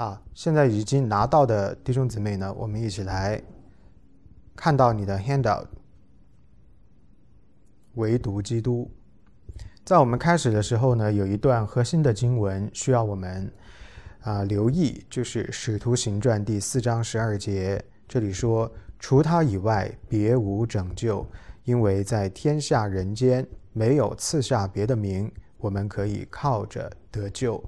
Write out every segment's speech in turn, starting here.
啊，现在已经拿到的弟兄姊妹呢，我们一起来看到你的 handout。唯独基督，在我们开始的时候呢，有一段核心的经文需要我们啊留意，就是《使徒行传》第四章十二节，这里说：“除他以外，别无拯救，因为在天下人间没有赐下别的名，我们可以靠着得救。”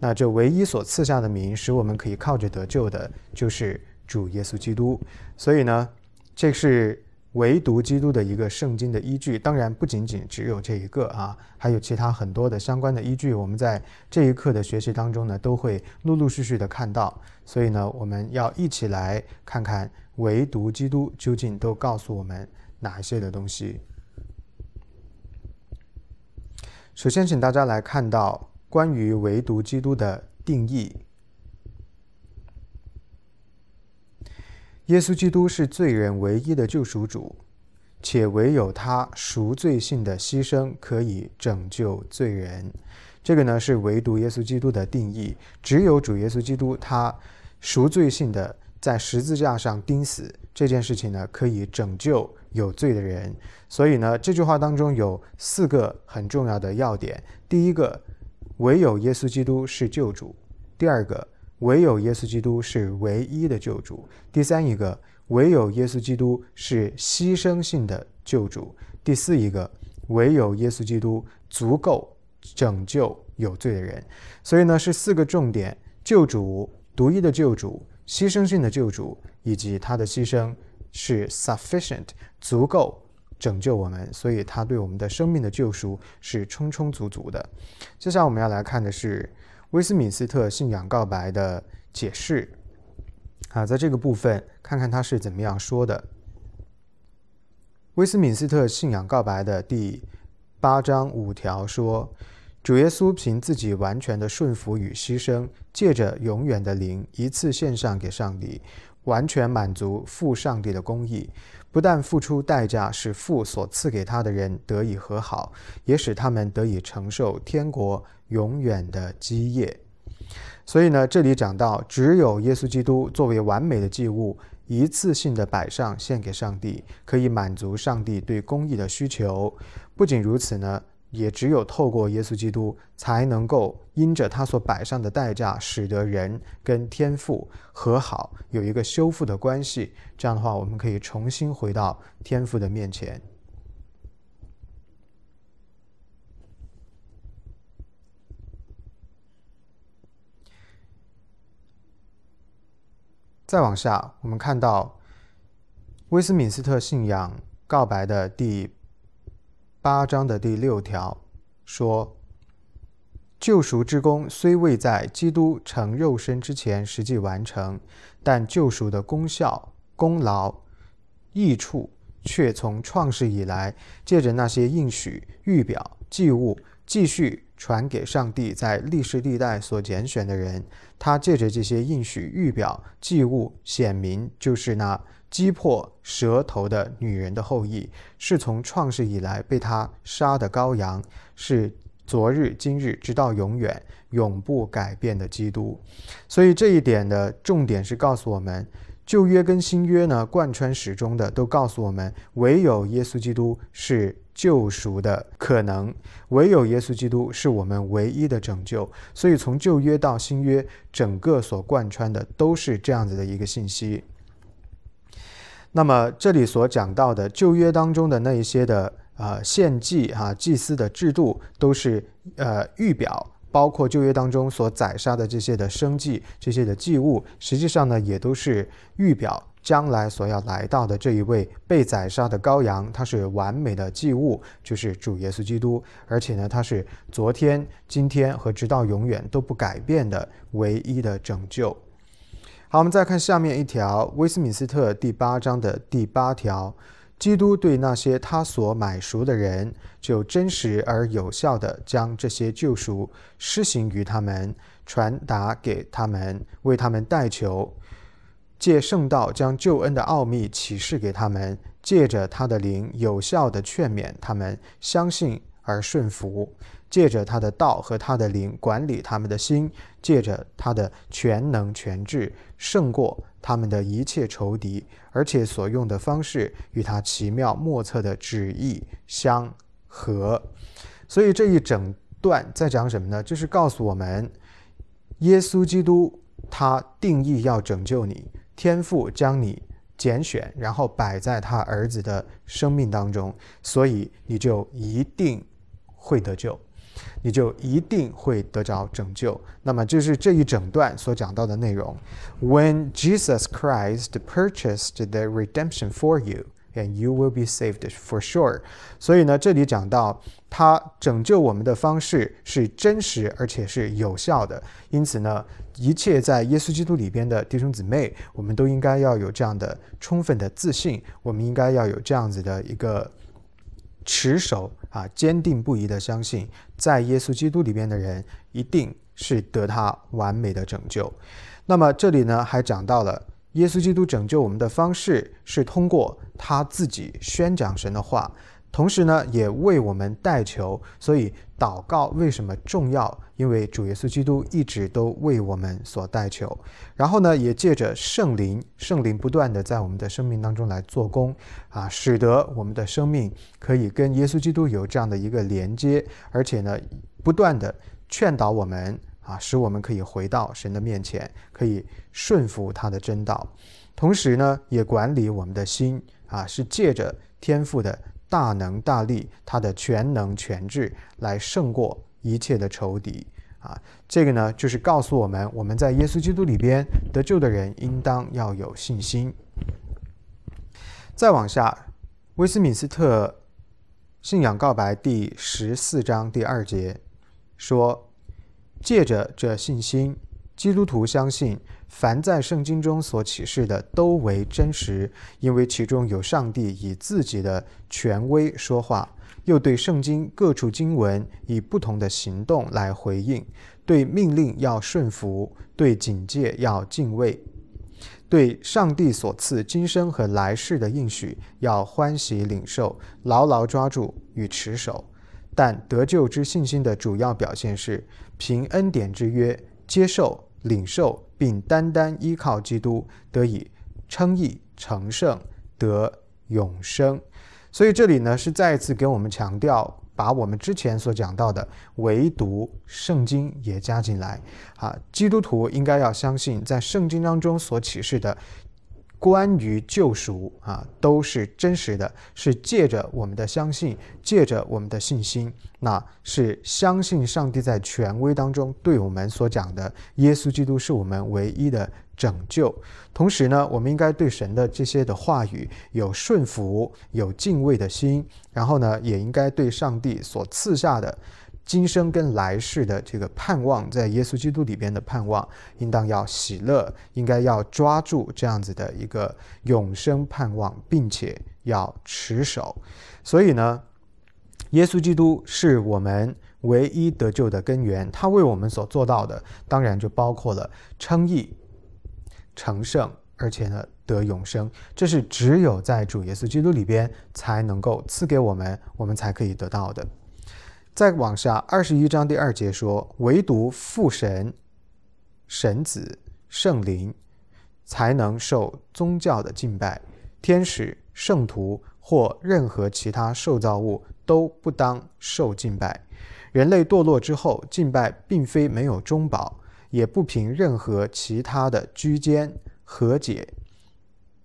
那这唯一所赐下的名，使我们可以靠着得救的，就是主耶稣基督。所以呢，这是。唯独基督的一个圣经的依据，当然不仅仅只有这一个啊，还有其他很多的相关的依据。我们在这一课的学习当中呢，都会陆陆续续的看到。所以呢，我们要一起来看看唯独基督究竟都告诉我们哪些的东西。首先，请大家来看到关于唯独基督的定义。耶稣基督是罪人唯一的救赎主，且唯有他赎罪性的牺牲可以拯救罪人。这个呢是唯独耶稣基督的定义。只有主耶稣基督他赎罪性的在十字架上钉死这件事情呢，可以拯救有罪的人。所以呢，这句话当中有四个很重要的要点：第一个，唯有耶稣基督是救主；第二个。唯有耶稣基督是唯一的救主。第三一个，唯有耶稣基督是牺牲性的救主。第四一个，唯有耶稣基督足够拯救有罪的人。所以呢，是四个重点：救主、独一的救主、牺牲性的救主，以及他的牺牲是 sufficient 足够拯救我们。所以他对我们的生命的救赎是充充足足的。接下来我们要来看的是。威斯敏斯特信仰告白的解释啊，在这个部分看看他是怎么样说的。威斯敏斯特信仰告白的第八章五条说：“主耶稣凭自己完全的顺服与牺牲，借着永远的灵一次献上给上帝，完全满足父上帝的公义。不但付出代价使父所赐给他的人得以和好，也使他们得以承受天国。”永远的基业，所以呢，这里讲到，只有耶稣基督作为完美的祭物，一次性的摆上献给上帝，可以满足上帝对公义的需求。不仅如此呢，也只有透过耶稣基督，才能够因着他所摆上的代价，使得人跟天父和好，有一个修复的关系。这样的话，我们可以重新回到天父的面前。再往下，我们看到威斯敏斯特信仰告白的第八章的第六条说：“救赎之功虽未在基督成肉身之前实际完成，但救赎的功效、功劳、益处却从创世以来，借着那些应许、预表、祭物，继续。”传给上帝在历世历代所拣选的人，他借着这些应许、预表、祭物显明，就是那击破蛇头的女人的后裔，是从创世以来被他杀的羔羊，是昨日、今日直到永远、永不改变的基督。所以这一点的重点是告诉我们。旧约跟新约呢，贯穿始终的都告诉我们，唯有耶稣基督是救赎的可能，唯有耶稣基督是我们唯一的拯救。所以从旧约到新约，整个所贯穿的都是这样子的一个信息。那么这里所讲到的旧约当中的那一些的呃献祭哈祭司的制度，都是呃预表。包括旧约当中所宰杀的这些的生祭、这些的祭物，实际上呢，也都是预表将来所要来到的这一位被宰杀的羔羊，它是完美的祭物，就是主耶稣基督，而且呢，它是昨天、今天和直到永远都不改变的唯一的拯救。好，我们再看下面一条，威斯敏斯特第八章的第八条。基督对那些他所买赎的人，就真实而有效地将这些救赎施行于他们，传达给他们，为他们代求，借圣道将救恩的奥秘启示给他们，借着他的灵有效地劝勉他们相信而顺服，借着他的道和他的灵管理他们的心，借着他的全能全智胜过他们的一切仇敌，而且所用的方式与他奇妙莫测的旨意相合。所以这一整段在讲什么呢？就是告诉我们，耶稣基督他定义要拯救你，天父将你。拣选，然后摆在他儿子的生命当中，所以你就一定会得救，你就一定会得着拯救。那么，这是这一整段所讲到的内容。When Jesus Christ purchased the redemption for you. And you will be saved for sure。所以呢，这里讲到他拯救我们的方式是真实而且是有效的。因此呢，一切在耶稣基督里边的弟兄姊妹，我们都应该要有这样的充分的自信。我们应该要有这样子的一个持守啊，坚定不移的相信，在耶稣基督里边的人一定是得他完美的拯救。那么这里呢，还讲到了。耶稣基督拯救我们的方式是通过他自己宣讲神的话，同时呢，也为我们代求。所以祷告为什么重要？因为主耶稣基督一直都为我们所代求。然后呢，也借着圣灵，圣灵不断的在我们的生命当中来做工啊，使得我们的生命可以跟耶稣基督有这样的一个连接，而且呢，不断的劝导我们。啊，使我们可以回到神的面前，可以顺服他的真道，同时呢，也管理我们的心啊，是借着天赋的大能大力，他的全能全智来胜过一切的仇敌啊。这个呢，就是告诉我们，我们在耶稣基督里边得救的人，应当要有信心。再往下，威斯敏斯特信仰告白第十四章第二节说。借着这信心，基督徒相信，凡在圣经中所启示的都为真实，因为其中有上帝以自己的权威说话，又对圣经各处经文以不同的行动来回应。对命令要顺服，对警戒要敬畏，对上帝所赐今生和来世的应许要欢喜领受，牢牢抓住与持守。但得救之信心的主要表现是。凭恩典之约，接受、领受，并单单依靠基督，得以称义、成圣、得永生。所以这里呢，是再一次给我们强调，把我们之前所讲到的唯独圣经也加进来。啊，基督徒应该要相信，在圣经当中所启示的。关于救赎啊，都是真实的，是借着我们的相信，借着我们的信心，那是相信上帝在权威当中对我们所讲的，耶稣基督是我们唯一的拯救。同时呢，我们应该对神的这些的话语有顺服、有敬畏的心，然后呢，也应该对上帝所赐下的。今生跟来世的这个盼望，在耶稣基督里边的盼望，应当要喜乐，应该要抓住这样子的一个永生盼望，并且要持守。所以呢，耶稣基督是我们唯一得救的根源。他为我们所做到的，当然就包括了称义、成圣，而且呢得永生。这是只有在主耶稣基督里边才能够赐给我们，我们才可以得到的。再往下，二十一章第二节说：“唯独父神、神子、圣灵，才能受宗教的敬拜；天使、圣徒或任何其他受造物都不当受敬拜。人类堕落之后，敬拜并非没有中保，也不凭任何其他的居间和解，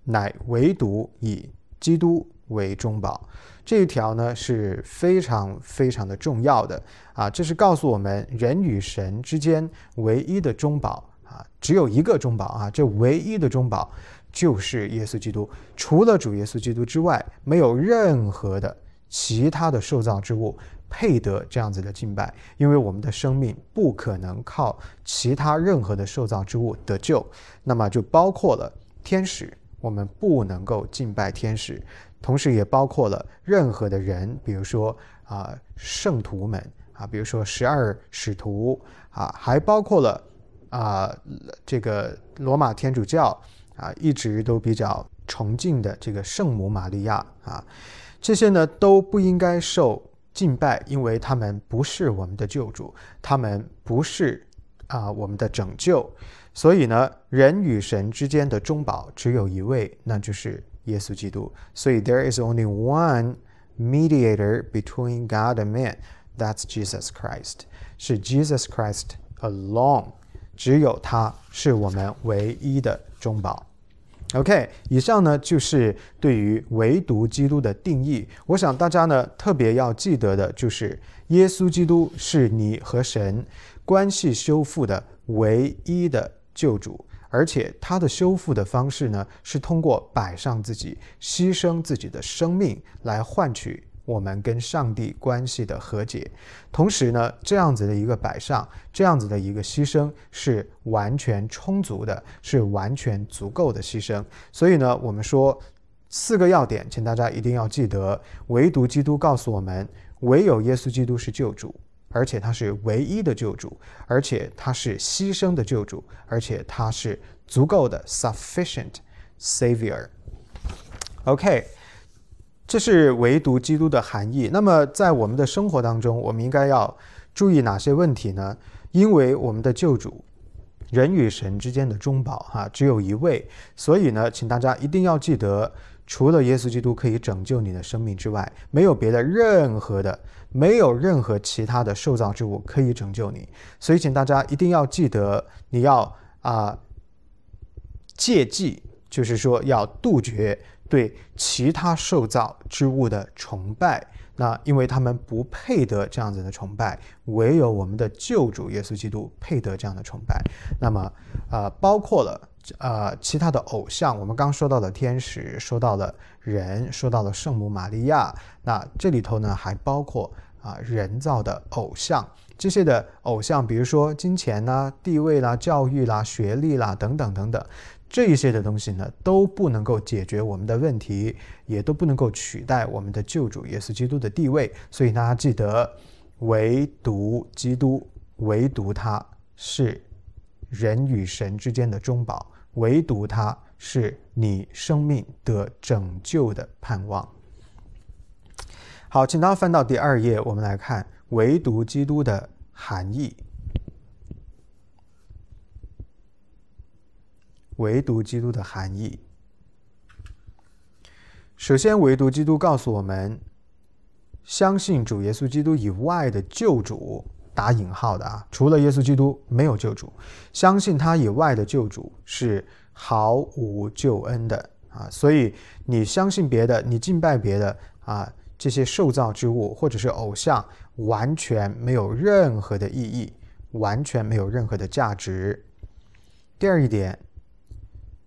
乃唯独以基督为中保。”这一条呢是非常非常的重要的啊！这是告诉我们，人与神之间唯一的中保啊，只有一个中保啊，这唯一的中保就是耶稣基督。除了主耶稣基督之外，没有任何的其他的受造之物配得这样子的敬拜，因为我们的生命不可能靠其他任何的受造之物得救。那么就包括了天使，我们不能够敬拜天使。同时也包括了任何的人，比如说啊圣徒们啊，比如说十二使徒啊，还包括了啊这个罗马天主教啊，一直都比较崇敬的这个圣母玛利亚啊，这些呢都不应该受敬拜，因为他们不是我们的救主，他们不是啊我们的拯救，所以呢，人与神之间的中保只有一位，那就是耶稣基督。所以 there is only one mediator between God and man. That's Jesus Christ. 是 Jesus Christ alone. 只有他是我们唯一的中保。OK，以上呢就是对于唯独基督的定义。我想大家呢特别要记得的就是，耶稣基督是你和神关系修复的唯一的救主，而且他的修复的方式呢是通过摆上自己、牺牲自己的生命来换取。我们跟上帝关系的和解，同时呢，这样子的一个摆上，这样子的一个牺牲是完全充足的，是完全足够的牺牲。所以呢，我们说四个要点，请大家一定要记得：唯独基督告诉我们，唯有耶稣基督是救主，而且他是唯一的救主，而且他是牺牲的救主，而且他是足够的 （sufficient Savior）。OK。这是唯独基督的含义。那么，在我们的生活当中，我们应该要注意哪些问题呢？因为我们的救主，人与神之间的中保，哈，只有一位，所以呢，请大家一定要记得，除了耶稣基督可以拯救你的生命之外，没有别的任何的，没有任何其他的受造之物可以拯救你。所以，请大家一定要记得，你要啊，戒忌，就是说要杜绝。对其他受造之物的崇拜，那因为他们不配得这样子的崇拜，唯有我们的救主耶稣基督配得这样的崇拜。那么，呃，包括了呃其他的偶像，我们刚说到了天使，说到了人，说到了圣母玛利亚，那这里头呢还包括啊人造的偶像，这些的偶像，比如说金钱啦、地位啦、教育啦、学历啦等等等等。这一些的东西呢，都不能够解决我们的问题，也都不能够取代我们的救主耶稣基督的地位。所以大家记得，唯独基督，唯独他是人与神之间的中保，唯独他是你生命的拯救的盼望。好，请大家翻到第二页，我们来看唯独基督的含义。唯独基督的含义。首先，唯独基督告诉我们，相信主耶稣基督以外的救主（打引号的啊），除了耶稣基督没有救主。相信他以外的救主是毫无救恩的啊！所以你相信别的，你敬拜别的啊，这些受造之物或者是偶像，完全没有任何的意义，完全没有任何的价值。第二一点。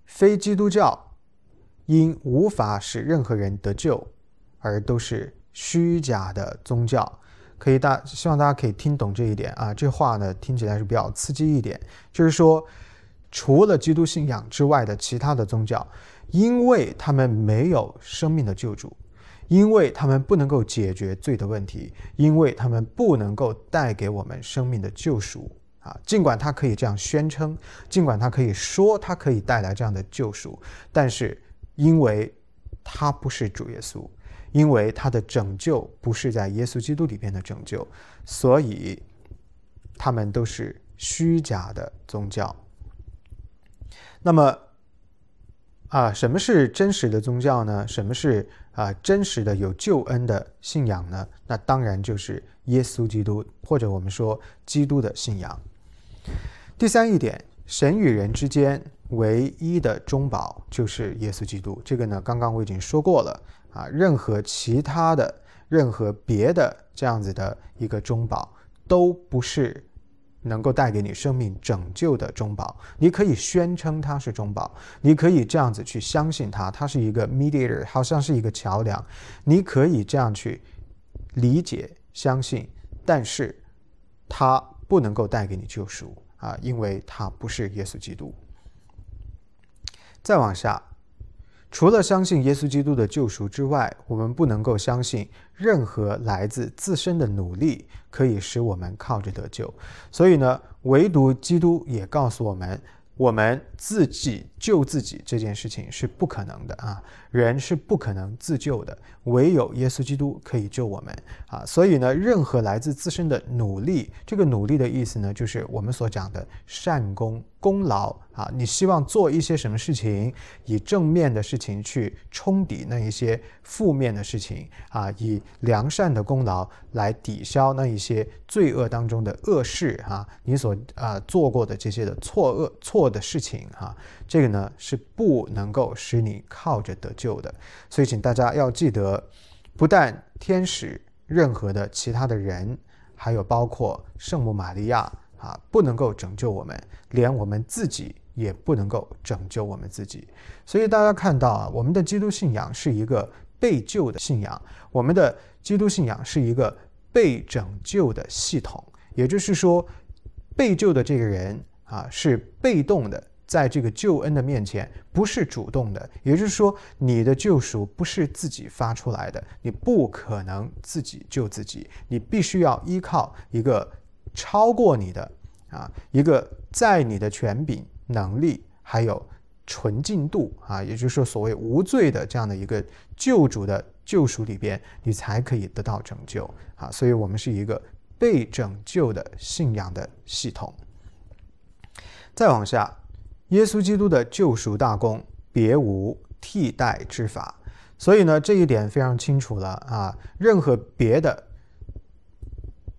非基督教因无法使任何人得救，而都是虚假的宗教。可以大希望大家可以听懂这一点啊，这话呢听起来是比较刺激一点。就是说，除了基督信仰之外的其他的宗教，因为他们没有生命的救主，因为他们不能够解决罪的问题，因为他们不能够带给我们生命的救赎。啊，尽管他可以这样宣称，尽管他可以说他可以带来这样的救赎，但是因为他不是主耶稣，因为他的拯救不是在耶稣基督里边的拯救，所以他们都是虚假的宗教。那么啊，什么是真实的宗教呢？什么是啊真实的有救恩的信仰呢？那当然就是耶稣基督，或者我们说基督的信仰。第三一点，神与人之间唯一的中保就是耶稣基督。这个呢，刚刚我已经说过了啊。任何其他的、任何别的这样子的一个中保，都不是能够带给你生命拯救的中保。你可以宣称它是中保，你可以这样子去相信它，它是一个 mediator，好像是一个桥梁。你可以这样去理解、相信，但是它不能够带给你救赎。啊，因为他不是耶稣基督。再往下，除了相信耶稣基督的救赎之外，我们不能够相信任何来自自身的努力可以使我们靠着得救。所以呢，唯独基督也告诉我们，我们自己救自己这件事情是不可能的啊，人是不可能自救的，唯有耶稣基督可以救我们啊。所以呢，任何来自自身的努力，这个努力的意思呢，就是我们所讲的善功。功劳啊，你希望做一些什么事情，以正面的事情去冲抵那一些负面的事情啊，以良善的功劳来抵消那一些罪恶当中的恶事啊，你所啊做过的这些的错恶错的事情哈，这个呢是不能够使你靠着得救的，所以请大家要记得，不但天使，任何的其他的人，还有包括圣母玛利亚。啊，不能够拯救我们，连我们自己也不能够拯救我们自己。所以大家看到啊，我们的基督信仰是一个被救的信仰，我们的基督信仰是一个被拯救的系统。也就是说，被救的这个人啊，是被动的，在这个救恩的面前，不是主动的。也就是说，你的救赎不是自己发出来的，你不可能自己救自己，你必须要依靠一个。超过你的啊，一个在你的权柄、能力还有纯净度啊，也就是说所谓无罪的这样的一个救主的救赎里边，你才可以得到拯救啊。所以，我们是一个被拯救的信仰的系统。再往下，耶稣基督的救赎大功，别无替代之法。所以呢，这一点非常清楚了啊，任何别的。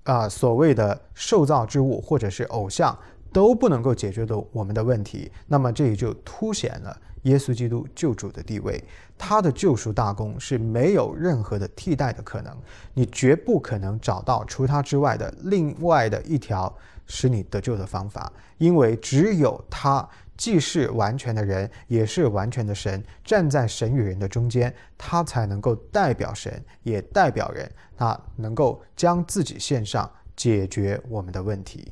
啊，所谓的受造之物或者是偶像都不能够解决的我们的问题，那么这也就凸显了耶稣基督救主的地位，他的救赎大功是没有任何的替代的可能，你绝不可能找到除他之外的另外的一条使你得救的方法，因为只有他。既是完全的人，也是完全的神，站在神与人的中间，他才能够代表神，也代表人，他能够将自己献上，解决我们的问题。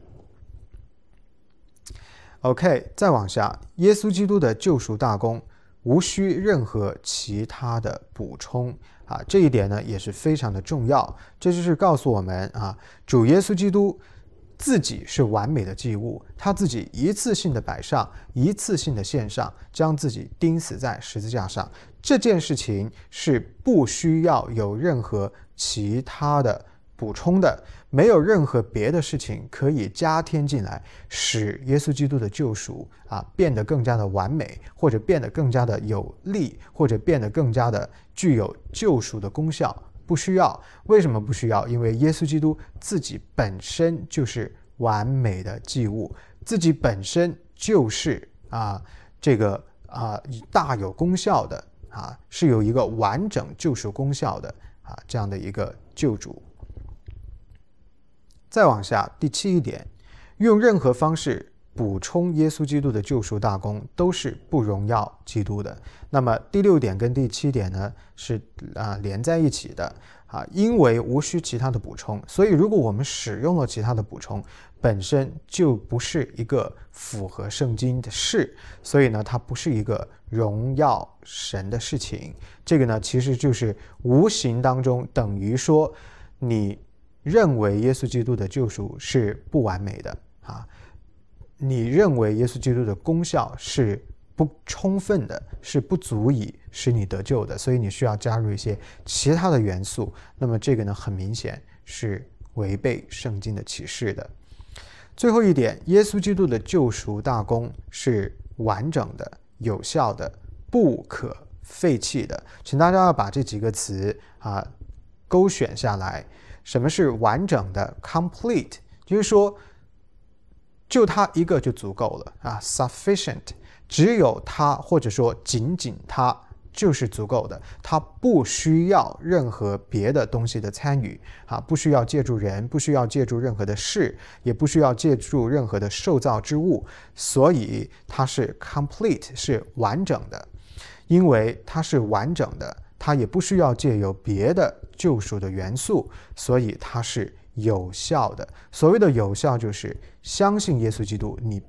OK，再往下，耶稣基督的救赎大功，无需任何其他的补充啊，这一点呢也是非常的重要。这就是告诉我们啊，主耶稣基督。自己是完美的祭物，他自己一次性的摆上，一次性的献上，将自己钉死在十字架上。这件事情是不需要有任何其他的补充的，没有任何别的事情可以加添进来，使耶稣基督的救赎啊变得更加的完美，或者变得更加的有力，或者变得更加的具有救赎的功效。不需要，为什么不需要？因为耶稣基督自己本身就是完美的祭物，自己本身就是啊，这个啊大有功效的啊，是有一个完整救赎功效的啊这样的一个救主。再往下，第七一点，用任何方式。补充耶稣基督的救赎大功都是不荣耀基督的。那么第六点跟第七点呢是啊连在一起的啊，因为无需其他的补充，所以如果我们使用了其他的补充，本身就不是一个符合圣经的事，所以呢它不是一个荣耀神的事情。这个呢其实就是无形当中等于说你认为耶稣基督的救赎是不完美的啊。你认为耶稣基督的功效是不充分的，是不足以使你得救的，所以你需要加入一些其他的元素。那么这个呢，很明显是违背圣经的启示的。最后一点，耶稣基督的救赎大功是完整的、有效的、不可废弃的。请大家要把这几个词啊勾选下来。什么是完整的？Complete，就是说。就他一个就足够了啊，sufficient，只有他或者说仅仅他就是足够的，他不需要任何别的东西的参与啊，不需要借助人，不需要借助任何的事，也不需要借助任何的受造之物，所以它是 complete，是完整的，因为它是完整的，它也不需要借由别的救赎的元素，所以它是。有效的，所谓的有效就是相信耶稣基督，你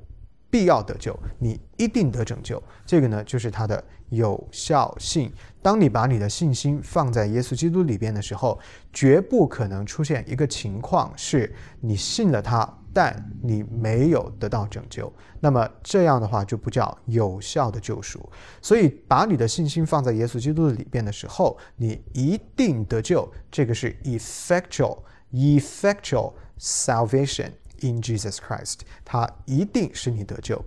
必要得救，你一定得拯救。这个呢，就是它的有效性。当你把你的信心放在耶稣基督里边的时候，绝不可能出现一个情况是你信了他但你没有得到拯救，那么这样的话就不叫有效的救赎。所以，把你的信心放在耶稣基督的里边的时候，你一定得救。这个是 effectual effectual salvation in Jesus Christ，它一定使你得救。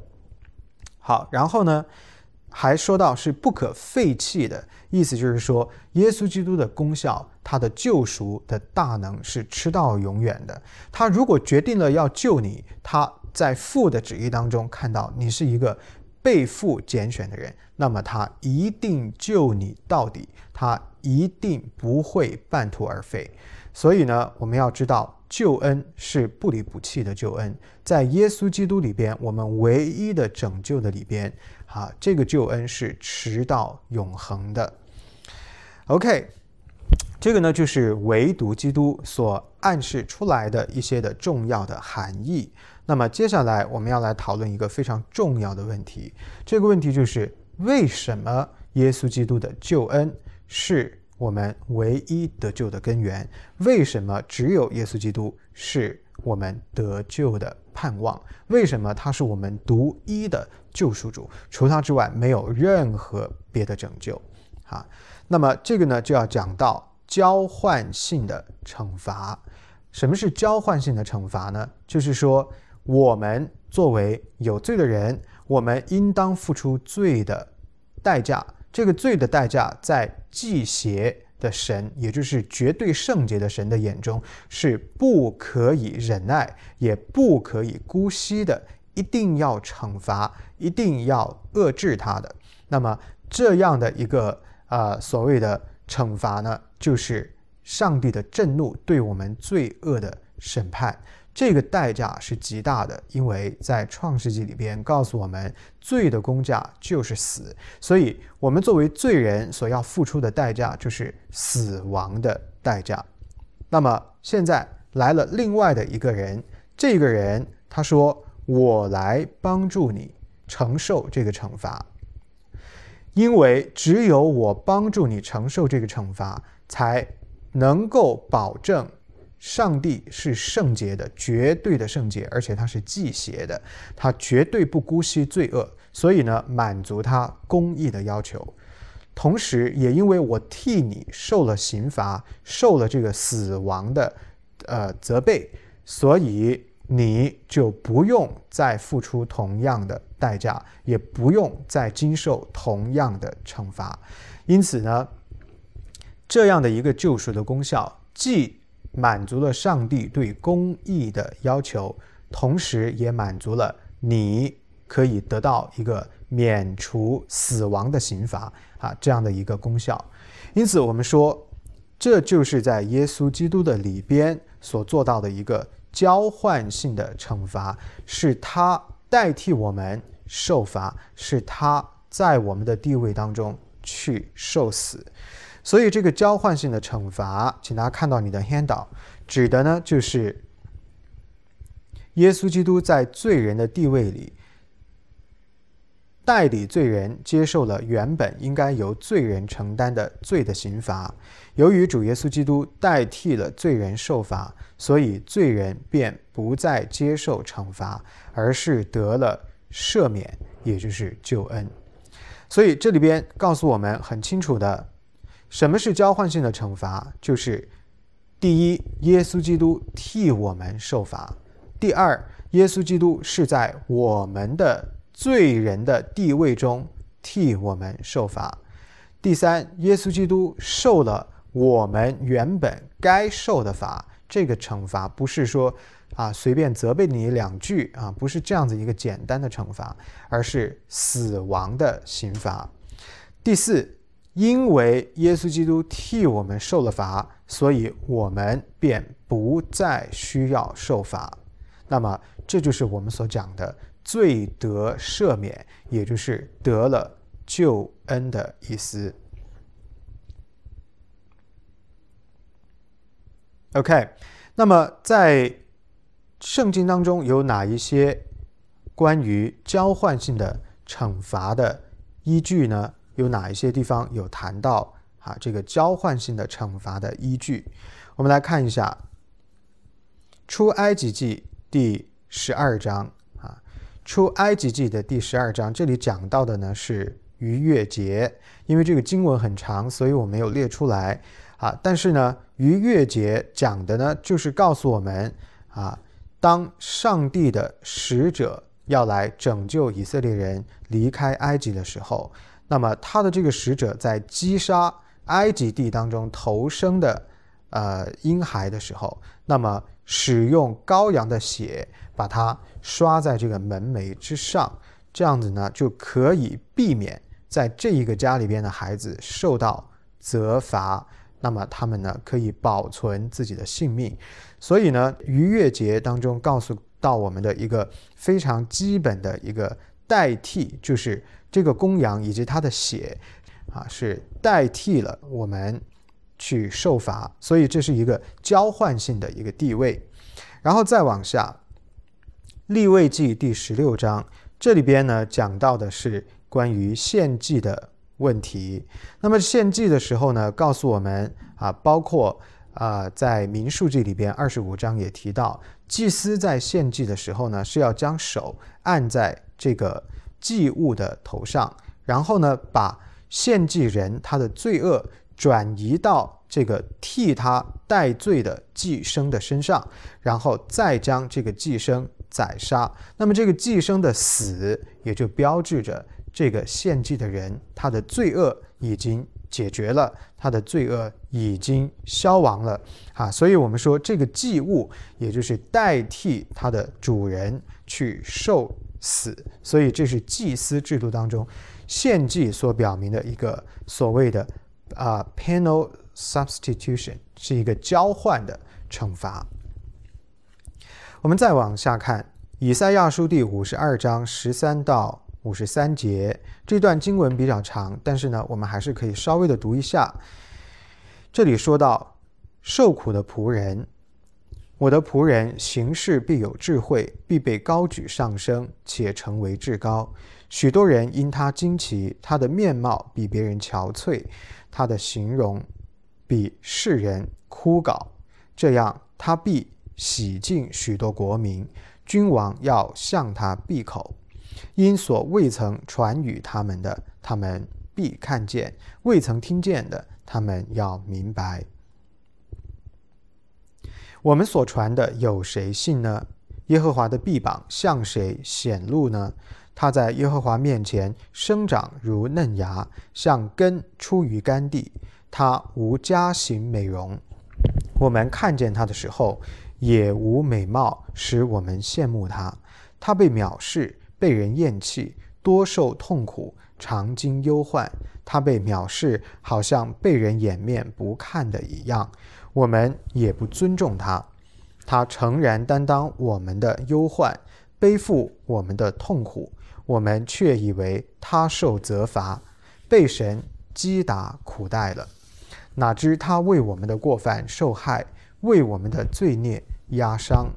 好，然后呢？还说到是不可废弃的意思，就是说耶稣基督的功效，他的救赎的大能是吃到永远的。他如果决定了要救你，他在父的旨意当中看到你是一个被父拣选的人，那么他一定救你到底，他一定不会半途而废。所以呢，我们要知道。救恩是不离不弃的救恩，在耶稣基督里边，我们唯一的拯救的里边，啊，这个救恩是直到永恒的。OK，这个呢就是唯独基督所暗示出来的一些的重要的含义。那么接下来我们要来讨论一个非常重要的问题，这个问题就是为什么耶稣基督的救恩是？我们唯一得救的根源，为什么只有耶稣基督是我们得救的盼望？为什么他是我们独一的救赎主？除他之外，没有任何别的拯救。啊，那么这个呢，就要讲到交换性的惩罚。什么是交换性的惩罚呢？就是说，我们作为有罪的人，我们应当付出罪的代价。这个罪的代价，在祭邪的神，也就是绝对圣洁的神的眼中，是不可以忍耐，也不可以姑息的，一定要惩罚，一定要遏制他的。那么，这样的一个啊所谓的惩罚呢，就是上帝的震怒对我们罪恶的审判。这个代价是极大的，因为在创世纪里边告诉我们，罪的工价就是死，所以我们作为罪人所要付出的代价就是死亡的代价。那么现在来了另外的一个人，这个人他说：“我来帮助你承受这个惩罚，因为只有我帮助你承受这个惩罚，才能够保证。”上帝是圣洁的，绝对的圣洁，而且他是忌邪的，他绝对不姑息罪恶，所以呢，满足他公义的要求。同时，也因为我替你受了刑罚，受了这个死亡的呃责备，所以你就不用再付出同样的代价，也不用再经受同样的惩罚。因此呢，这样的一个救赎的功效，既满足了上帝对公义的要求，同时也满足了你可以得到一个免除死亡的刑罚啊这样的一个功效。因此，我们说，这就是在耶稣基督的里边所做到的一个交换性的惩罚，是他代替我们受罚，是他在我们的地位当中去受死。所以，这个交换性的惩罚，请大家看到你的 handout，指的呢就是耶稣基督在罪人的地位里，代理罪人接受了原本应该由罪人承担的罪的刑罚。由于主耶稣基督代替了罪人受罚，所以罪人便不再接受惩罚，而是得了赦免，也就是救恩。所以这里边告诉我们很清楚的。什么是交换性的惩罚？就是第一，耶稣基督替我们受罚；第二，耶稣基督是在我们的罪人的地位中替我们受罚；第三，耶稣基督受了我们原本该受的罚。这个惩罚不是说啊随便责备你两句啊，不是这样子一个简单的惩罚，而是死亡的刑罚。第四。因为耶稣基督替我们受了罚，所以我们便不再需要受罚。那么，这就是我们所讲的罪得赦免，也就是得了救恩的意思。OK，那么在圣经当中有哪一些关于交换性的惩罚的依据呢？有哪一些地方有谈到啊？这个交换性的惩罚的依据，我们来看一下《出埃及记》第十二章啊，出埃及记的第十二章，这里讲到的呢是逾越节，因为这个经文很长，所以我没有列出来啊。但是呢，逾越节讲的呢就是告诉我们啊，当上帝的使者要来拯救以色列人离开埃及的时候，那么他的这个使者在击杀埃及地当中投生的。呃，婴孩的时候，那么使用羔羊的血把它刷在这个门楣之上，这样子呢就可以避免在这一个家里边的孩子受到责罚，那么他们呢可以保存自己的性命。所以呢，逾越节当中告诉到我们的一个非常基本的一个代替，就是这个公羊以及它的血啊，是代替了我们。去受罚，所以这是一个交换性的一个地位。然后再往下，立位记第十六章，这里边呢讲到的是关于献祭的问题。那么献祭的时候呢，告诉我们啊，包括啊在民数记里边二十五章也提到，祭司在献祭的时候呢，是要将手按在这个祭物的头上，然后呢把献祭人他的罪恶。转移到这个替他代罪的寄生的身上，然后再将这个寄生宰杀。那么这个寄生的死，也就标志着这个献祭的人他的罪恶已经解决了，他的罪恶已经消亡了啊。所以我们说这个祭物，也就是代替他的主人去受死。所以这是祭司制度当中献祭所表明的一个所谓的。啊，penal substitution 是一个交换的惩罚。我们再往下看《以赛亚书》第五十二章十三到五十三节，这段经文比较长，但是呢，我们还是可以稍微的读一下。这里说到受苦的仆人，我的仆人行事必有智慧，必被高举上升，且成为至高。许多人因他惊奇，他的面貌比别人憔悴。他的形容比世人枯槁，这样他必洗净许多国民，君王要向他闭口，因所未曾传与他们的，他们必看见；未曾听见的，他们要明白。我们所传的有谁信呢？耶和华的臂膀向谁显露呢？他在耶和华面前生长如嫩芽，像根出于干地。他无家型美容，我们看见他的时候也无美貌，使我们羡慕他。他被藐视，被人厌弃，多受痛苦，常经忧患。他被藐视，好像被人掩面不看的一样。我们也不尊重他。他诚然担当我们的忧患，背负我们的痛苦。我们却以为他受责罚，被神击打苦待了，哪知他为我们的过犯受害，为我们的罪孽压伤。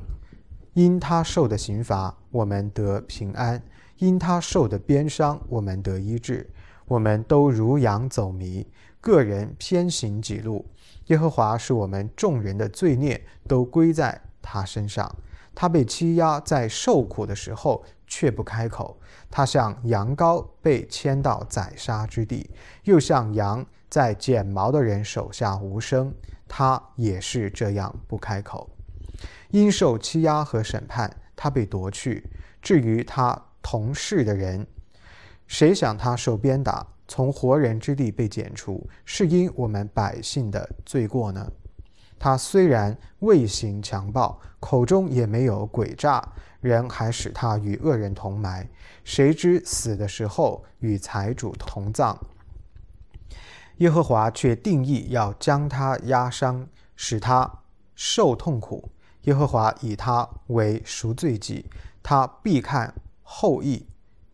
因他受的刑罚，我们得平安；因他受的鞭伤，我们得医治。我们都如羊走迷，个人偏行己路。耶和华是我们众人的罪孽都归在他身上。他被欺压，在受苦的时候。却不开口，他像羊羔被牵到宰杀之地，又像羊在剪毛的人手下无声，他也是这样不开口。因受欺压和审判，他被夺去。至于他同事的人，谁想他受鞭打，从活人之地被剪除，是因我们百姓的罪过呢？他虽然未行强暴，口中也没有诡诈。人还使他与恶人同埋，谁知死的时候与财主同葬。耶和华却定义要将他压伤，使他受痛苦。耶和华以他为赎罪祭，他必看后裔，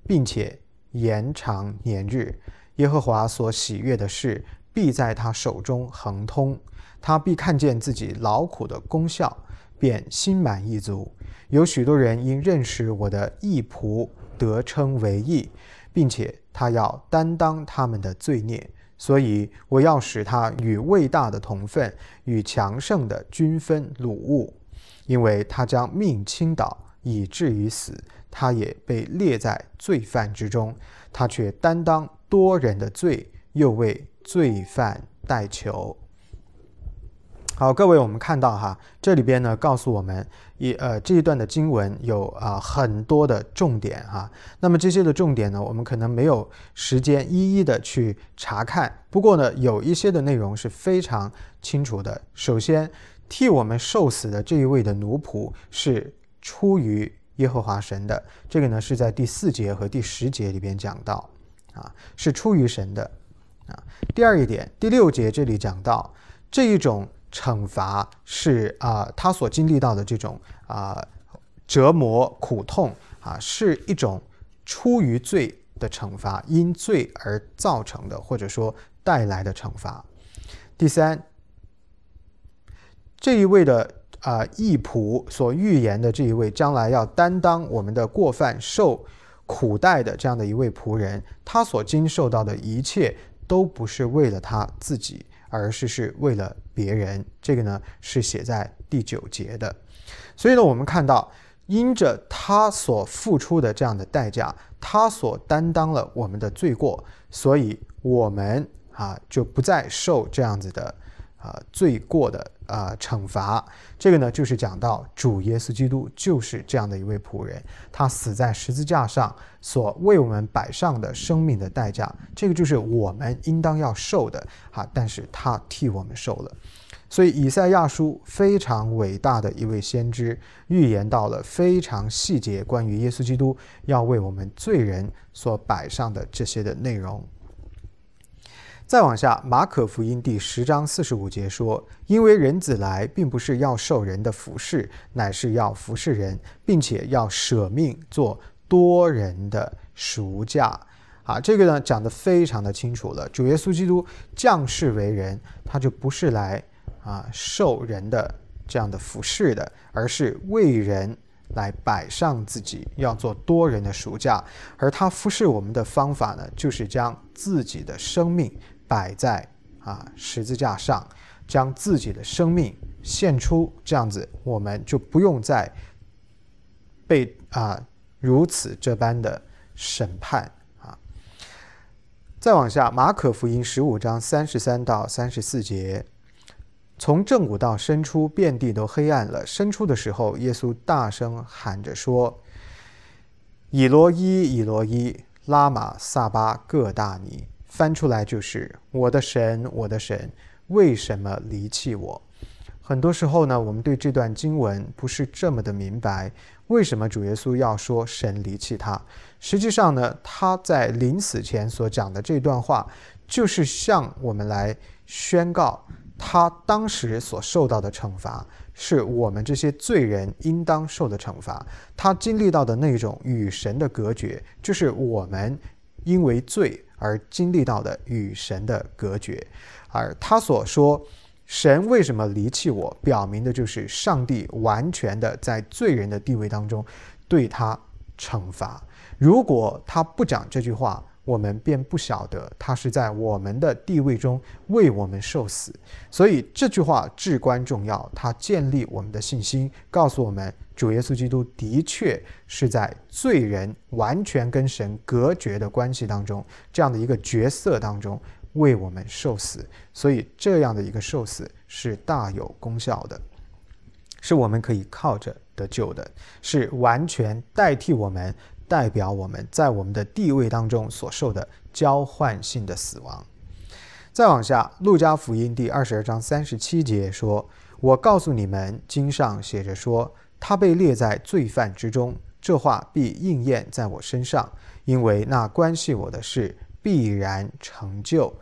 并且延长年日。耶和华所喜悦的事，必在他手中亨通。他必看见自己劳苦的功效，便心满意足。有许多人因认识我的义仆得称为义，并且他要担当他们的罪孽，所以我要使他与伟大的同分，与强盛的均分掳物，因为他将命倾倒，以至于死，他也被列在罪犯之中。他却担当多人的罪，又为罪犯代求。好，各位，我们看到哈，这里边呢告诉我们一呃这一段的经文有啊很多的重点哈。那么这些的重点呢，我们可能没有时间一一的去查看。不过呢，有一些的内容是非常清楚的。首先，替我们受死的这一位的奴仆是出于耶和华神的，这个呢是在第四节和第十节里边讲到啊，是出于神的啊。第二一点，第六节这里讲到这一种。惩罚是啊，他所经历到的这种啊折磨、苦痛啊，是一种出于罪的惩罚，因罪而造成的，或者说带来的惩罚。第三，这一位的啊义仆所预言的这一位将来要担当我们的过犯、受苦待的这样的一位仆人，他所经受到的一切都不是为了他自己。而是是为了别人，这个呢是写在第九节的。所以呢，我们看到，因着他所付出的这样的代价，他所担当了我们的罪过，所以我们啊就不再受这样子的。啊，罪过的啊惩罚，这个呢就是讲到主耶稣基督就是这样的一位仆人，他死在十字架上所为我们摆上的生命的代价，这个就是我们应当要受的哈，但是他替我们受了，所以以赛亚书非常伟大的一位先知，预言到了非常细节关于耶稣基督要为我们罪人所摆上的这些的内容。再往下，马可福音第十章四十五节说：“因为人子来，并不是要受人的服侍，乃是要服侍人，并且要舍命做多人的赎价。”啊，这个呢讲得非常的清楚了。主耶稣基督降世为人，他就不是来啊受人的这样的服侍的，而是为人来摆上自己，要做多人的赎价。而他服侍我们的方法呢，就是将自己的生命。摆在啊十字架上，将自己的生命献出，这样子我们就不用再被啊如此这般的审判啊。再往下，马可福音十五章三十三到三十四节，从正午到申初，遍地都黑暗了。申初的时候，耶稣大声喊着说：“以罗伊，以罗伊，拉玛萨巴各大尼。”翻出来就是我的神，我的神，为什么离弃我？很多时候呢，我们对这段经文不是这么的明白，为什么主耶稣要说神离弃他？实际上呢，他在临死前所讲的这段话，就是向我们来宣告，他当时所受到的惩罚，是我们这些罪人应当受的惩罚。他经历到的那种与神的隔绝，就是我们因为罪。而经历到的与神的隔绝，而他所说神为什么离弃我，表明的就是上帝完全的在罪人的地位当中对他惩罚。如果他不讲这句话，我们便不晓得他是在我们的地位中为我们受死。所以这句话至关重要，它建立我们的信心，告诉我们。主耶稣基督的确是在罪人完全跟神隔绝的关系当中，这样的一个角色当中为我们受死，所以这样的一个受死是大有功效的，是我们可以靠着得救的，是完全代替我们、代表我们在我们的地位当中所受的交换性的死亡。再往下，路加福音第二十二章三十七节说：“我告诉你们，经上写着说。”他被列在罪犯之中，这话必应验在我身上，因为那关系我的事必然成就。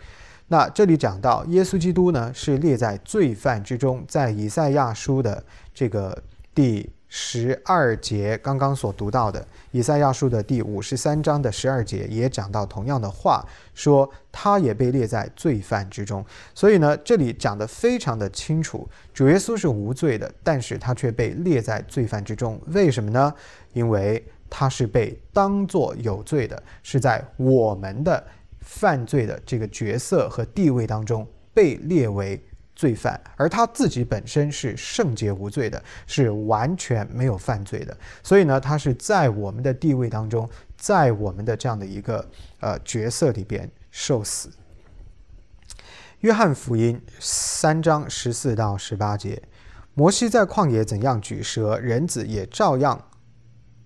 那这里讲到耶稣基督呢，是列在罪犯之中，在以赛亚书的这个第。十二节刚刚所读到的以赛亚书的第五十三章的十二节也讲到同样的话，说他也被列在罪犯之中。所以呢，这里讲的非常的清楚，主耶稣是无罪的，但是他却被列在罪犯之中。为什么呢？因为他是被当作有罪的，是在我们的犯罪的这个角色和地位当中被列为罪犯，而他自己本身是圣洁无罪的，是完全没有犯罪的。所以呢，他是在我们的地位当中，在我们的这样的一个呃角色里边受死。约翰福音三章十四到十八节，摩西在旷野怎样举蛇，人子也照样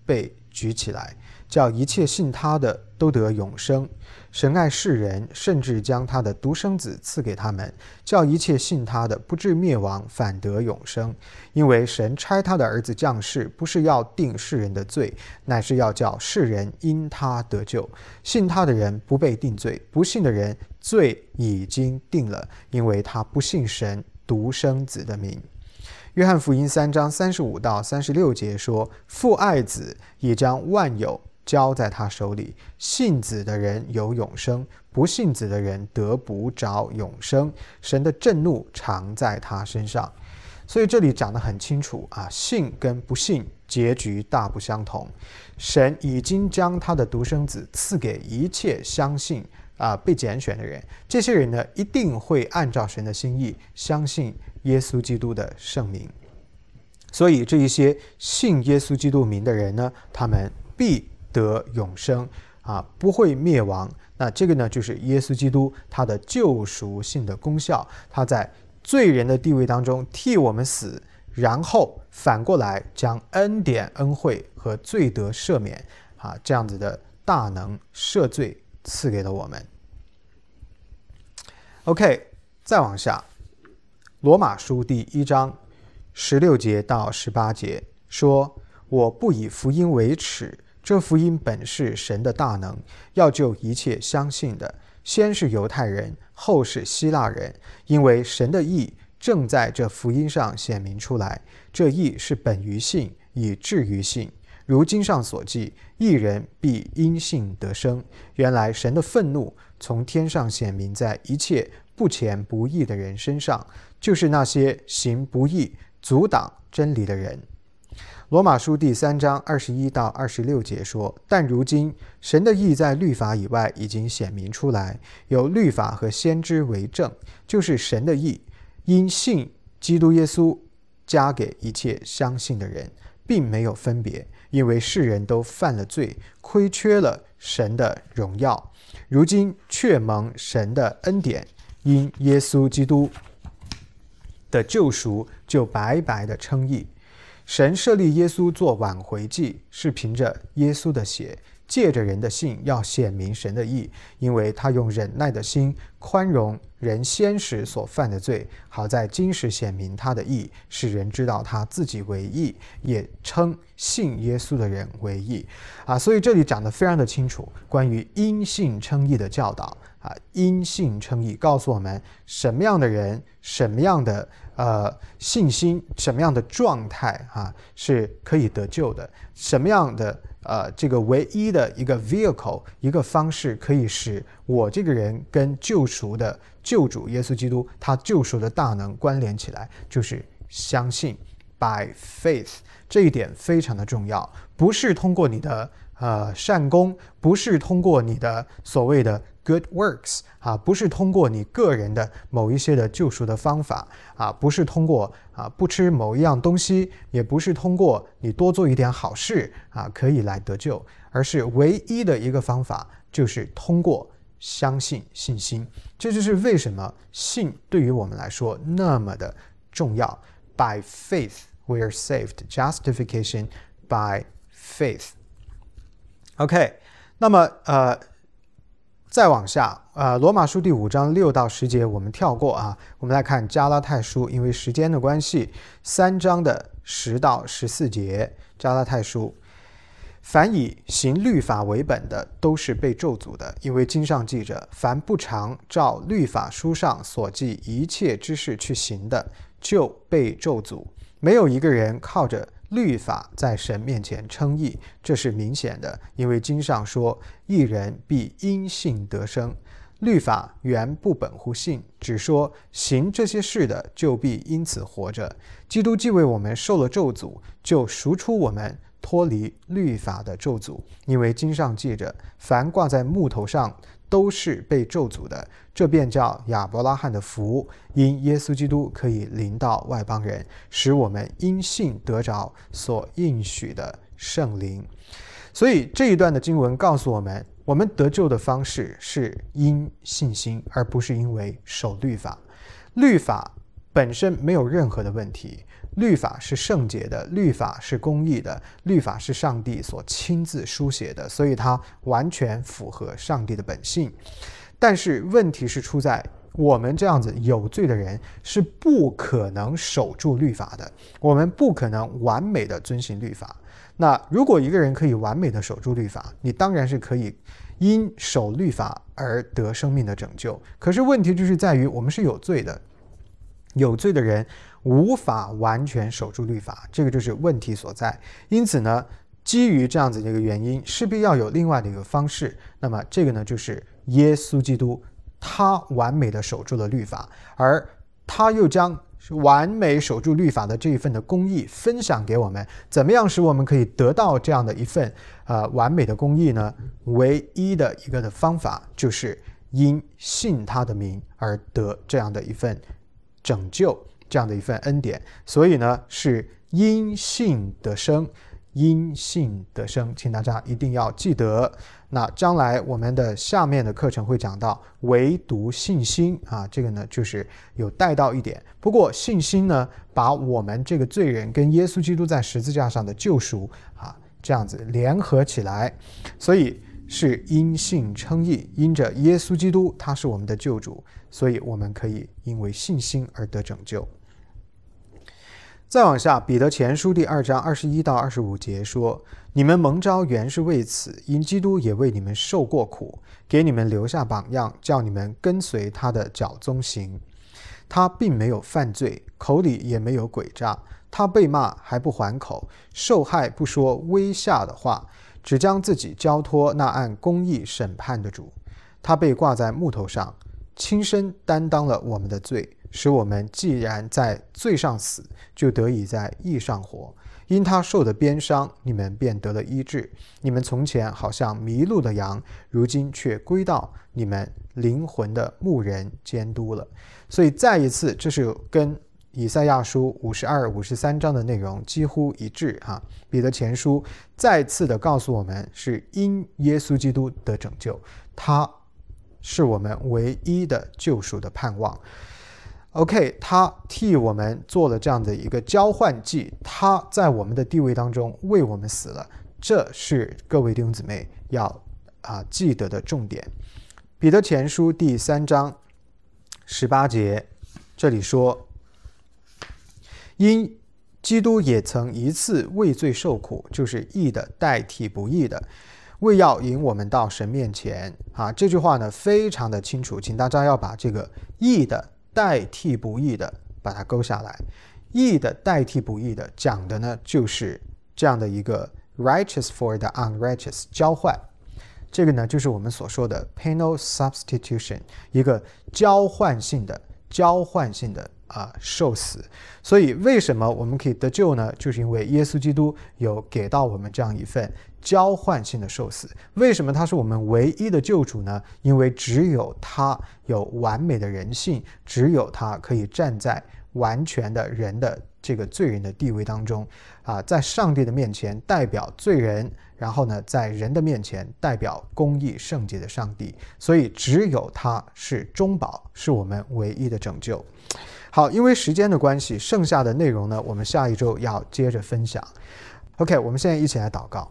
被举起来。叫一切信他的都得永生。神爱世人，甚至将他的独生子赐给他们，叫一切信他的不至灭亡，反得永生。因为神差他的儿子降世，不是要定世人的罪，乃是要叫世人因他得救。信他的人不被定罪，不信的人罪已经定了，因为他不信神独生子的名。约翰福音三章三十五到三十六节说：“父爱子，也将万有。”交在他手里，信子的人有永生，不信子的人得不着永生。神的震怒常在他身上，所以这里讲得很清楚啊，信跟不信结局大不相同。神已经将他的独生子赐给一切相信啊被拣选的人，这些人呢一定会按照神的心意相信耶稣基督的圣名。所以这一些信耶稣基督名的人呢，他们必。得永生啊，不会灭亡。那这个呢，就是耶稣基督他的救赎性的功效。他在罪人的地位当中替我们死，然后反过来将恩典、恩惠和罪得赦免啊这样子的大能赦罪赐给了我们。OK，再往下，罗马书第一章十六节到十八节说：“我不以福音为耻。”这福音本是神的大能，要救一切相信的，先是犹太人，后是希腊人，因为神的意正在这福音上显明出来。这意是本于信，以至于信。如经上所记：“一人必因信得生。”原来神的愤怒从天上显明在一切不前不义的人身上，就是那些行不义、阻挡真理的人。罗马书第三章二十一到二十六节说：“但如今神的意在律法以外已经显明出来，有律法和先知为证，就是神的意，因信基督耶稣加给一切相信的人，并没有分别，因为世人都犯了罪，亏缺了神的荣耀。如今却蒙神的恩典，因耶稣基督的救赎，就白白的称义。”神设立耶稣做挽回祭，是凭着耶稣的血，借着人的信，要显明神的义，因为他用忍耐的心宽容人先时所犯的罪，好在今时显明他的义，使人知道他自己为义，也称信耶稣的人为义。啊，所以这里讲的非常的清楚，关于因信称义的教导。啊，因信称义，告诉我们什么样的人，什么样的。呃，信心什么样的状态啊是可以得救的？什么样的呃，这个唯一的一个 vehicle，一个方式可以使我这个人跟救赎的救主耶稣基督他救赎的大能关联起来，就是相信 by faith 这一点非常的重要，不是通过你的呃善功，不是通过你的所谓的。Good works 啊，不是通过你个人的某一些的救赎的方法啊，不是通过啊不吃某一样东西，也不是通过你多做一点好事啊可以来得救，而是唯一的一个方法就是通过相信信心。这就是为什么信对于我们来说那么的重要。By faith we are saved. Justification by faith. OK，那么呃。再往下，呃，罗马书第五章六到十节我们跳过啊，我们来看加拉太书，因为时间的关系，三章的十到十四节，加拉太书，凡以行律法为本的，都是被咒诅的，因为经上记着，凡不常照律法书上所记一切之事去行的，就被咒诅。没有一个人靠着。律法在神面前称义，这是明显的，因为经上说：“一人必因信得生。”律法原不本乎信，只说行这些事的就必因此活着。基督既为我们受了咒诅，就赎出我们脱离律法的咒诅，因为经上记着，凡挂在木头上。都是被咒诅的，这便叫亚伯拉罕的福，因耶稣基督可以临到外邦人，使我们因信得着所应许的圣灵。所以这一段的经文告诉我们，我们得救的方式是因信心，而不是因为守律法。律法本身没有任何的问题。律法是圣洁的，律法是公义的，律法是上帝所亲自书写的，所以它完全符合上帝的本性。但是问题是出在我们这样子有罪的人是不可能守住律法的，我们不可能完美的遵行律法。那如果一个人可以完美的守住律法，你当然是可以因守律法而得生命的拯救。可是问题就是在于我们是有罪的，有罪的人。无法完全守住律法，这个就是问题所在。因此呢，基于这样子的一个原因，势必要有另外的一个方式。那么这个呢，就是耶稣基督，他完美的守住了律法，而他又将完美守住律法的这一份的公义分享给我们。怎么样使我们可以得到这样的一份呃完美的公义呢？唯一的一个的方法就是因信他的名而得这样的一份拯救。这样的一份恩典，所以呢是因信得生，因信得生，请大家一定要记得。那将来我们的下面的课程会讲到唯独信心啊，这个呢就是有带到一点。不过信心呢，把我们这个罪人跟耶稣基督在十字架上的救赎啊，这样子联合起来，所以是因信称义，因着耶稣基督他是我们的救主，所以我们可以因为信心而得拯救。再往下，《彼得前书》第二章二十一到二十五节说：“你们蒙召原是为此，因基督也为你们受过苦，给你们留下榜样，叫你们跟随他的脚踪行。他并没有犯罪，口里也没有诡诈。他被骂还不还口，受害不说威吓的话，只将自己交托那按公义审判的主。他被挂在木头上，亲身担当了我们的罪。”使我们既然在罪上死，就得以在义上活。因他受的鞭伤，你们便得了医治。你们从前好像迷路的羊，如今却归到你们灵魂的牧人监督了。所以再一次，这是跟以赛亚书五十二、五十三章的内容几乎一致哈。彼得前书再次的告诉我们，是因耶稣基督的拯救，他是我们唯一的救赎的盼望。OK，他替我们做了这样的一个交换祭，他在我们的地位当中为我们死了，这是各位弟兄姊妹要啊记得的重点。彼得前书第三章十八节，这里说：“因基督也曾一次为罪受苦，就是义的代替不义的，为要引我们到神面前。”啊，这句话呢非常的清楚，请大家要把这个义的。代替不义的，把它勾下来。义的代替不义的，讲的呢就是这样的一个 righteous for the unrighteous 交换。这个呢就是我们所说的 penal substitution，一个交换性的、交换性的啊受死。所以为什么我们可以得救呢？就是因为耶稣基督有给到我们这样一份。交换性的受死，为什么他是我们唯一的救主呢？因为只有他有完美的人性，只有他可以站在完全的人的这个罪人的地位当中，啊，在上帝的面前代表罪人，然后呢，在人的面前代表公义圣洁的上帝。所以只有他是中保，是我们唯一的拯救。好，因为时间的关系，剩下的内容呢，我们下一周要接着分享。OK，我们现在一起来祷告。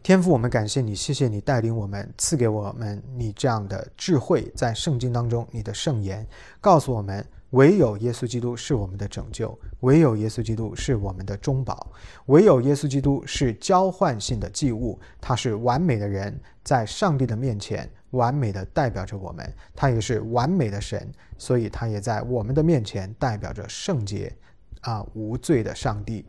天父，我们感谢你，谢谢你带领我们，赐给我们你这样的智慧，在圣经当中，你的圣言告诉我们，唯有耶稣基督是我们的拯救，唯有耶稣基督是我们的中保，唯有耶稣基督是交换性的祭物，他是完美的人，在上帝的面前完美的代表着我们，他也是完美的神，所以他也在我们的面前代表着圣洁。啊无罪的上帝。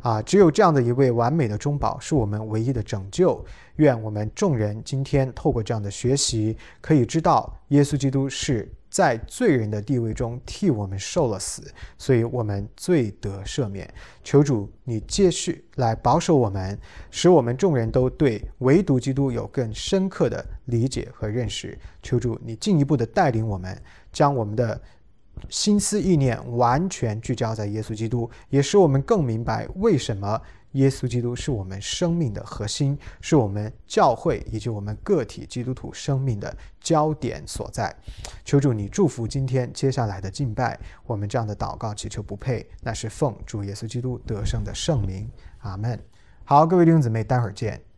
啊，只有这样的一位完美的中保是我们唯一的拯救。愿我们众人今天透过这样的学习，可以知道耶稣基督是在罪人的地位中替我们受了死，所以我们罪得赦免。求主你继续来保守我们，使我们众人都对唯独基督有更深刻的理解和认识。求主你进一步的带领我们，将我们的。心思意念完全聚焦在耶稣基督，也使我们更明白为什么耶稣基督是我们生命的核心，是我们教会以及我们个体基督徒生命的焦点所在。求主你祝福今天接下来的敬拜，我们这样的祷告祈求不配，那是奉主耶稣基督得胜的圣名，阿门。好，各位弟兄姊妹，待会儿见。